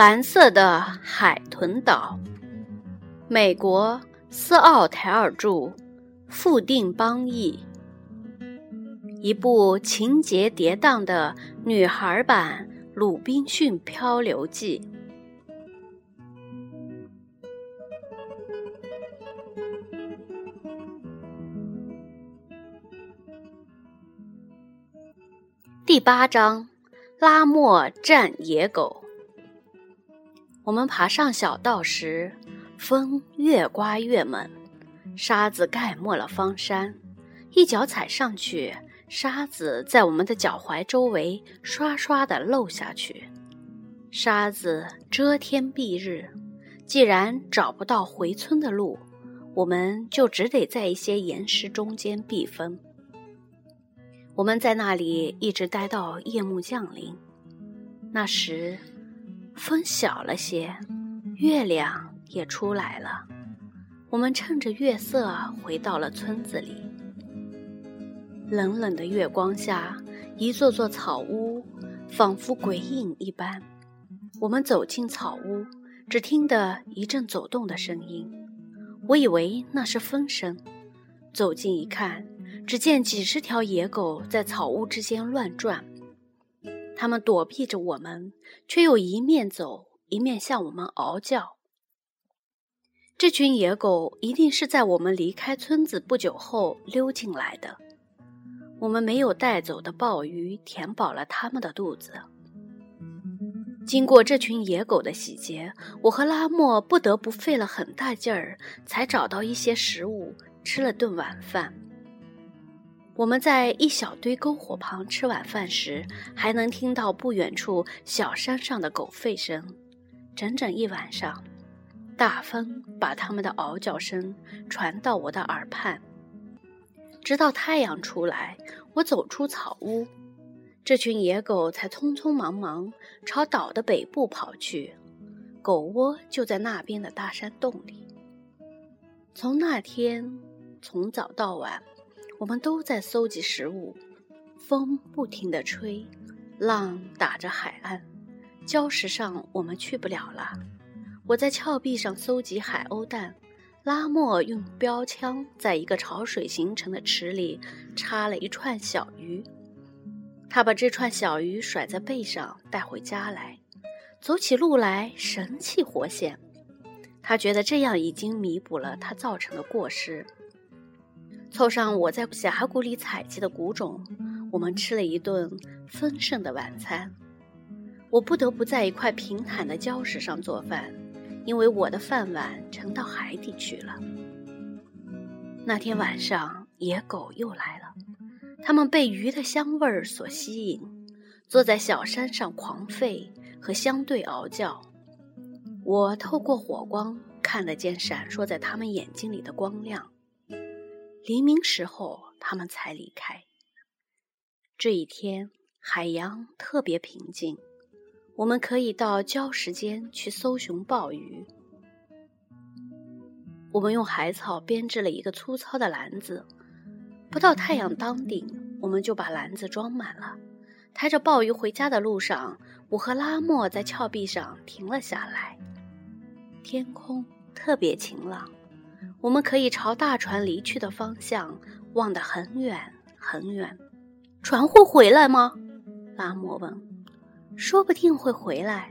蓝色的海豚岛，美国斯奥台尔著，富定邦译。一部情节跌宕的女孩版《鲁滨逊漂流记》。第八章：拉莫战野狗。我们爬上小道时，风越刮越猛，沙子盖没了方山，一脚踩上去，沙子在我们的脚踝周围刷刷地漏下去。沙子遮天蔽日，既然找不到回村的路，我们就只得在一些岩石中间避风。我们在那里一直待到夜幕降临，那时。风小了些，月亮也出来了。我们趁着月色回到了村子里。冷冷的月光下，一座座草屋仿佛鬼影一般。我们走进草屋，只听得一阵走动的声音。我以为那是风声，走近一看，只见几十条野狗在草屋之间乱转。他们躲避着我们，却又一面走一面向我们嗷叫。这群野狗一定是在我们离开村子不久后溜进来的。我们没有带走的鲍鱼填饱了他们的肚子。经过这群野狗的洗劫，我和拉莫不得不费了很大劲儿，才找到一些食物，吃了顿晚饭。我们在一小堆篝火旁吃晚饭时，还能听到不远处小山上的狗吠声。整整一晚上，大风把它们的嗷叫声传到我的耳畔。直到太阳出来，我走出草屋，这群野狗才匆匆忙忙朝岛的北部跑去。狗窝就在那边的大山洞里。从那天，从早到晚。我们都在搜集食物，风不停地吹，浪打着海岸，礁石上我们去不了了。我在峭壁上搜集海鸥蛋，拉莫用标枪在一个潮水形成的池里插了一串小鱼，他把这串小鱼甩在背上带回家来，走起路来神气活现。他觉得这样已经弥补了他造成的过失。凑上我在峡谷里采集的谷种，我们吃了一顿丰盛的晚餐。我不得不在一块平坦的礁石上做饭，因为我的饭碗沉到海底去了。那天晚上，野狗又来了，它们被鱼的香味儿所吸引，坐在小山上狂吠和相对嗷叫。我透过火光看得见闪烁在它们眼睛里的光亮。黎明时候，他们才离开。这一天，海洋特别平静，我们可以到礁石间去搜寻鲍鱼。我们用海草编织了一个粗糙的篮子，不到太阳当顶，我们就把篮子装满了。抬着鲍鱼回家的路上，我和拉莫在峭壁上停了下来。天空特别晴朗。我们可以朝大船离去的方向望得很远很远。船会回来吗？拉莫问。说不定会回来，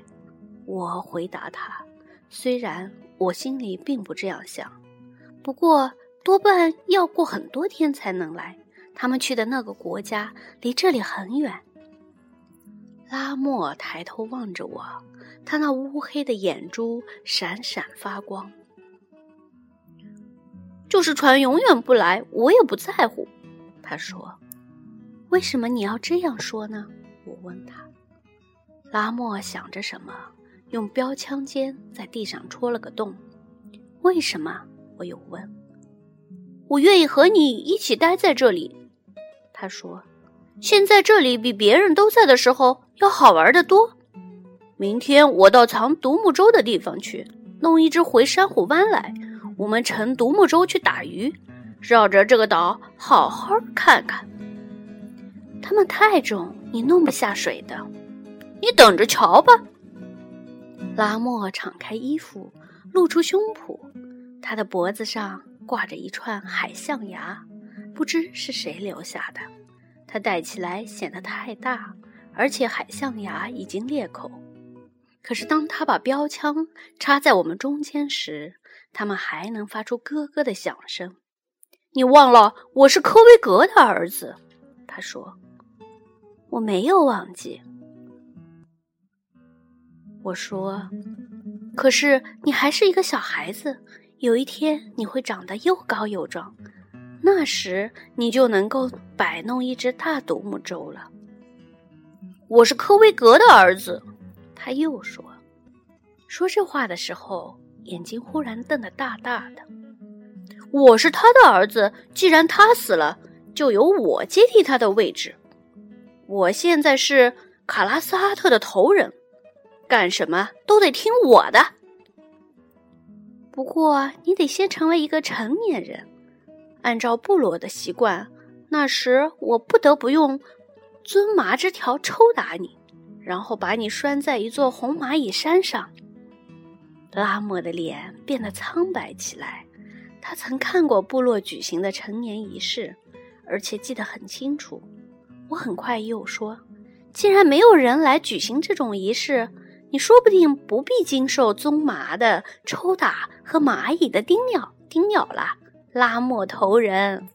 我回答他。虽然我心里并不这样想，不过多半要过很多天才能来。他们去的那个国家离这里很远。拉莫抬头望着我，他那乌黑的眼珠闪闪发光。就是船永远不来，我也不在乎。他说：“为什么你要这样说呢？”我问他。拉莫想着什么，用标枪尖在地上戳了个洞。为什么？我又问。我愿意和你一起待在这里，他说。现在这里比别人都在的时候要好玩的多。明天我到藏独木舟的地方去，弄一只回珊瑚湾来，我们乘独木舟去打鱼，绕着这个岛好好看看。它们太重，你弄不下水的。你等着瞧吧。拉莫敞开衣服，露出胸脯，他的脖子上挂着一串海象牙，不知是谁留下的。他戴起来显得太大，而且海象牙已经裂口。可是当他把标枪插在我们中间时，他们还能发出咯咯的响声。你忘了我是科威格的儿子，他说。我没有忘记。我说，可是你还是一个小孩子，有一天你会长得又高又壮。那时你就能够摆弄一只大独木舟了。我是科威格的儿子，他又说。说这话的时候，眼睛忽然瞪得大大的。我是他的儿子，既然他死了，就由我接替他的位置。我现在是卡拉斯哈特的头人，干什么都得听我的。不过你得先成为一个成年人。按照部落的习惯，那时我不得不用尊麻枝条抽打你，然后把你拴在一座红蚂蚁山上。拉莫的脸变得苍白起来。他曾看过部落举行的成年仪式，而且记得很清楚。我很快又说：“既然没有人来举行这种仪式，你说不定不必经受棕麻的抽打和蚂蚁的叮咬叮咬了。”拉莫头人，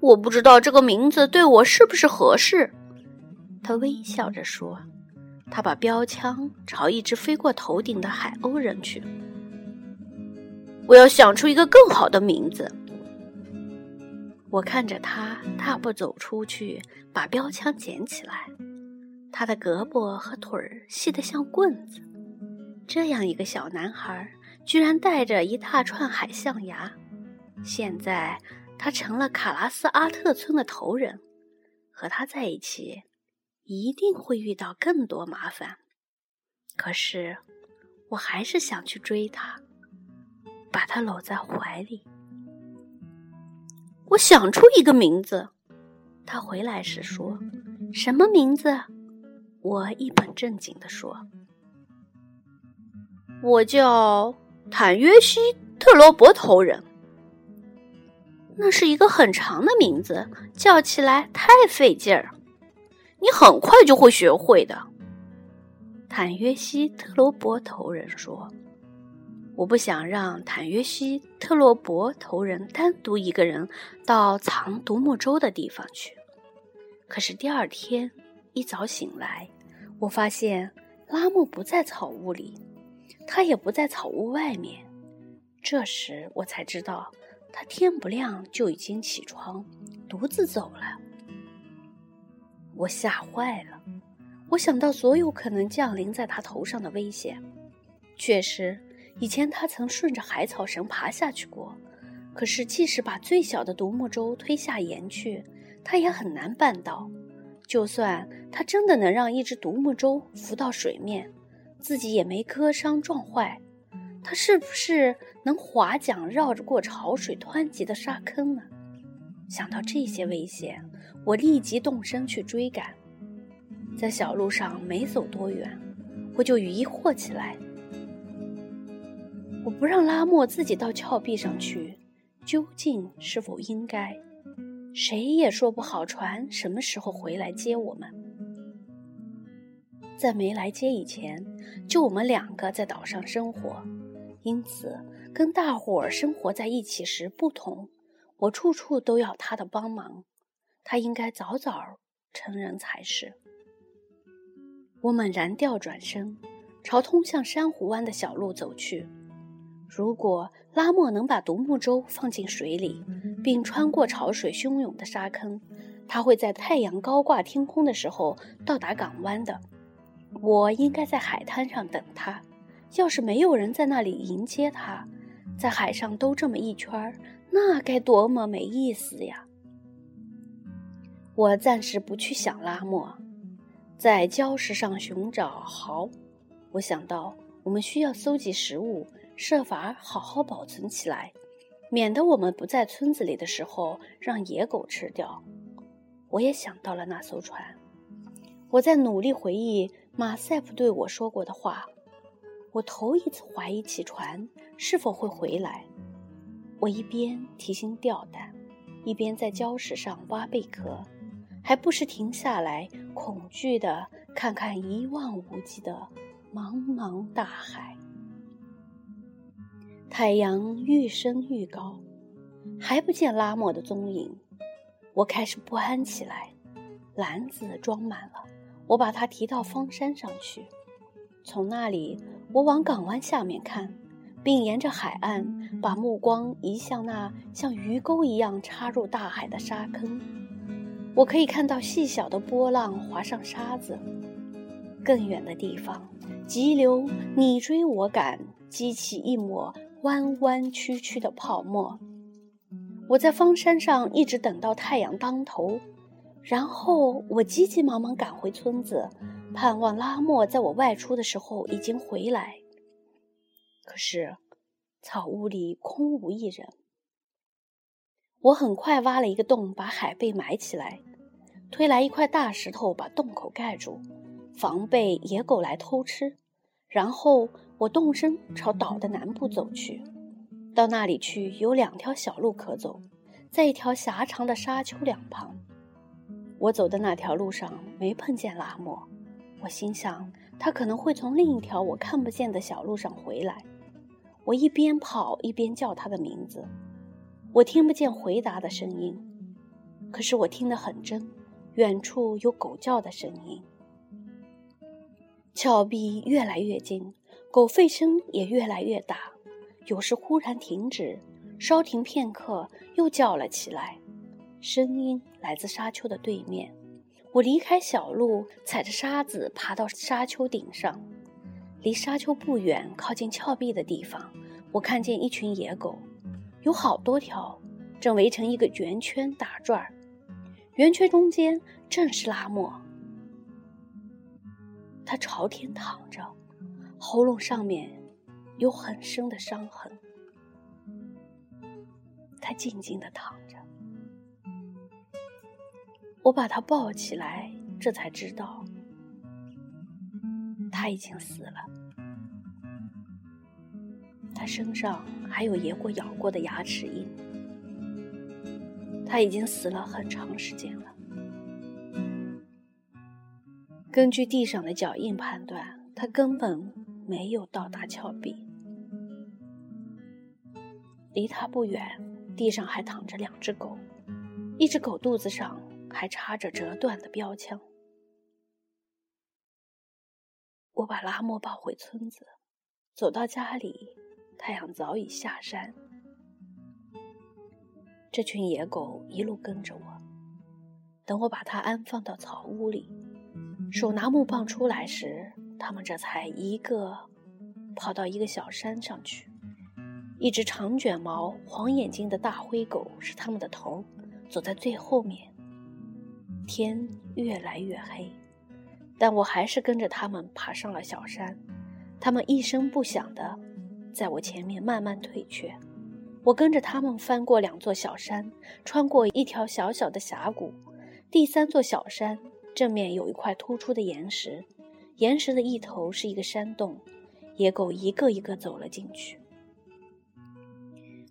我不知道这个名字对我是不是合适。他微笑着说：“他把标枪朝一只飞过头顶的海鸥扔去。我要想出一个更好的名字。”我看着他大步走出去，把标枪捡起来。他的胳膊和腿儿细得像棍子。这样一个小男孩，居然带着一大串海象牙。现在他成了卡拉斯阿特村的头人，和他在一起一定会遇到更多麻烦。可是我还是想去追他，把他搂在怀里。我想出一个名字，他回来时说：“什么名字？”我一本正经地说：“我叫坦约西特罗伯头人。”那是一个很长的名字，叫起来太费劲儿。你很快就会学会的。坦约西特罗伯头人说：“我不想让坦约西特罗伯头人单独一个人到藏独木舟的地方去。”可是第二天一早醒来，我发现拉莫不在草屋里，他也不在草屋外面。这时我才知道。他天不亮就已经起床，独自走了。我吓坏了，我想到所有可能降临在他头上的危险。确实，以前他曾顺着海草绳爬下去过，可是即使把最小的独木舟推下岩去，他也很难办到。就算他真的能让一只独木舟浮到水面，自己也没割伤撞坏。他是不是能划桨绕着过潮水湍急的沙坑呢？想到这些危险，我立即动身去追赶。在小路上没走多远，我就疑惑起来：我不让拉莫自己到峭壁上去，究竟是否应该？谁也说不好船什么时候回来接我们。在没来接以前，就我们两个在岛上生活。因此，跟大伙儿生活在一起时不同，我处处都要他的帮忙。他应该早早成人才是。我猛然调转身，朝通向珊瑚湾的小路走去。如果拉莫能把独木舟放进水里，并穿过潮水汹涌的沙坑，他会在太阳高挂天空的时候到达港湾的。我应该在海滩上等他。要是没有人在那里迎接他，在海上兜这么一圈那该多么没意思呀！我暂时不去想拉莫，在礁石上寻找蚝。我想到我们需要搜集食物，设法好好保存起来，免得我们不在村子里的时候让野狗吃掉。我也想到了那艘船，我在努力回忆马赛普对我说过的话。我头一次怀疑起船是否会回来。我一边提心吊胆，一边在礁石上挖贝壳。还不时停下来，恐惧地看看一望无际的茫茫大海。太阳愈升愈高，还不见拉莫的踪影，我开始不安起来。篮子装满了，我把它提到方山上去，从那里我往港湾下面看，并沿着海岸把目光移向那像鱼钩一样插入大海的沙坑。我可以看到细小的波浪划上沙子，更远的地方，急流你追我赶，激起一抹弯弯曲曲的泡沫。我在方山上一直等到太阳当头，然后我急急忙忙赶回村子，盼望拉莫在我外出的时候已经回来。可是，草屋里空无一人。我很快挖了一个洞，把海贝埋起来。推来一块大石头，把洞口盖住，防备野狗来偷吃。然后我动身朝岛的南部走去，到那里去有两条小路可走，在一条狭长的沙丘两旁。我走的那条路上没碰见拉莫，我心想他可能会从另一条我看不见的小路上回来。我一边跑一边叫他的名字，我听不见回答的声音，可是我听得很真。远处有狗叫的声音，峭壁越来越近，狗吠声也越来越大，有时忽然停止，稍停片刻，又叫了起来。声音来自沙丘的对面。我离开小路，踩着沙子爬到沙丘顶上。离沙丘不远，靠近峭壁的地方，我看见一群野狗，有好多条，正围成一个圆圈打转儿。圆圈中间正是拉莫，他朝天躺着，喉咙上面有很深的伤痕。他静静的躺着，我把他抱起来，这才知道他已经死了。他身上还有野果咬过的牙齿印。他已经死了很长时间了。根据地上的脚印判断，他根本没有到达峭壁。离他不远，地上还躺着两只狗，一只狗肚子上还插着折断的标枪。我把拉莫抱回村子，走到家里，太阳早已下山。这群野狗一路跟着我，等我把它安放到草屋里，手拿木棒出来时，它们这才一个跑到一个小山上去。一只长卷毛、黄眼睛的大灰狗是它们的头，走在最后面。天越来越黑，但我还是跟着他们爬上了小山。他们一声不响的在我前面慢慢退却。我跟着他们翻过两座小山，穿过一条小小的峡谷。第三座小山正面有一块突出的岩石，岩石的一头是一个山洞，野狗一个一个走了进去。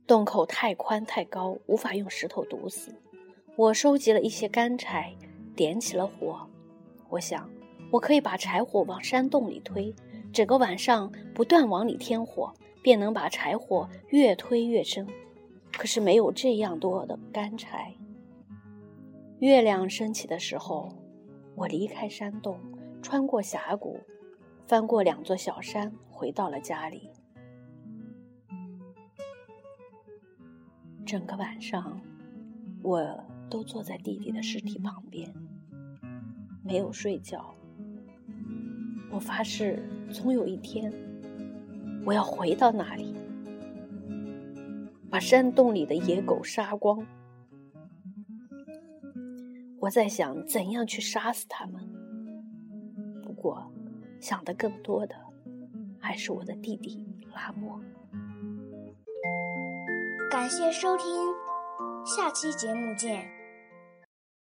洞口太宽太高，无法用石头堵死。我收集了一些干柴，点起了火。我想，我可以把柴火往山洞里推，整个晚上不断往里添火。便能把柴火越推越深，可是没有这样多的干柴。月亮升起的时候，我离开山洞，穿过峡谷，翻过两座小山，回到了家里。整个晚上，我都坐在弟弟的尸体旁边，没有睡觉，我发誓，总有一天，我要回到那里，把山洞里的野狗杀光。我在想怎样去杀死他们，不过想的更多的还是我的弟弟拉莫。感谢收听，下期节目见。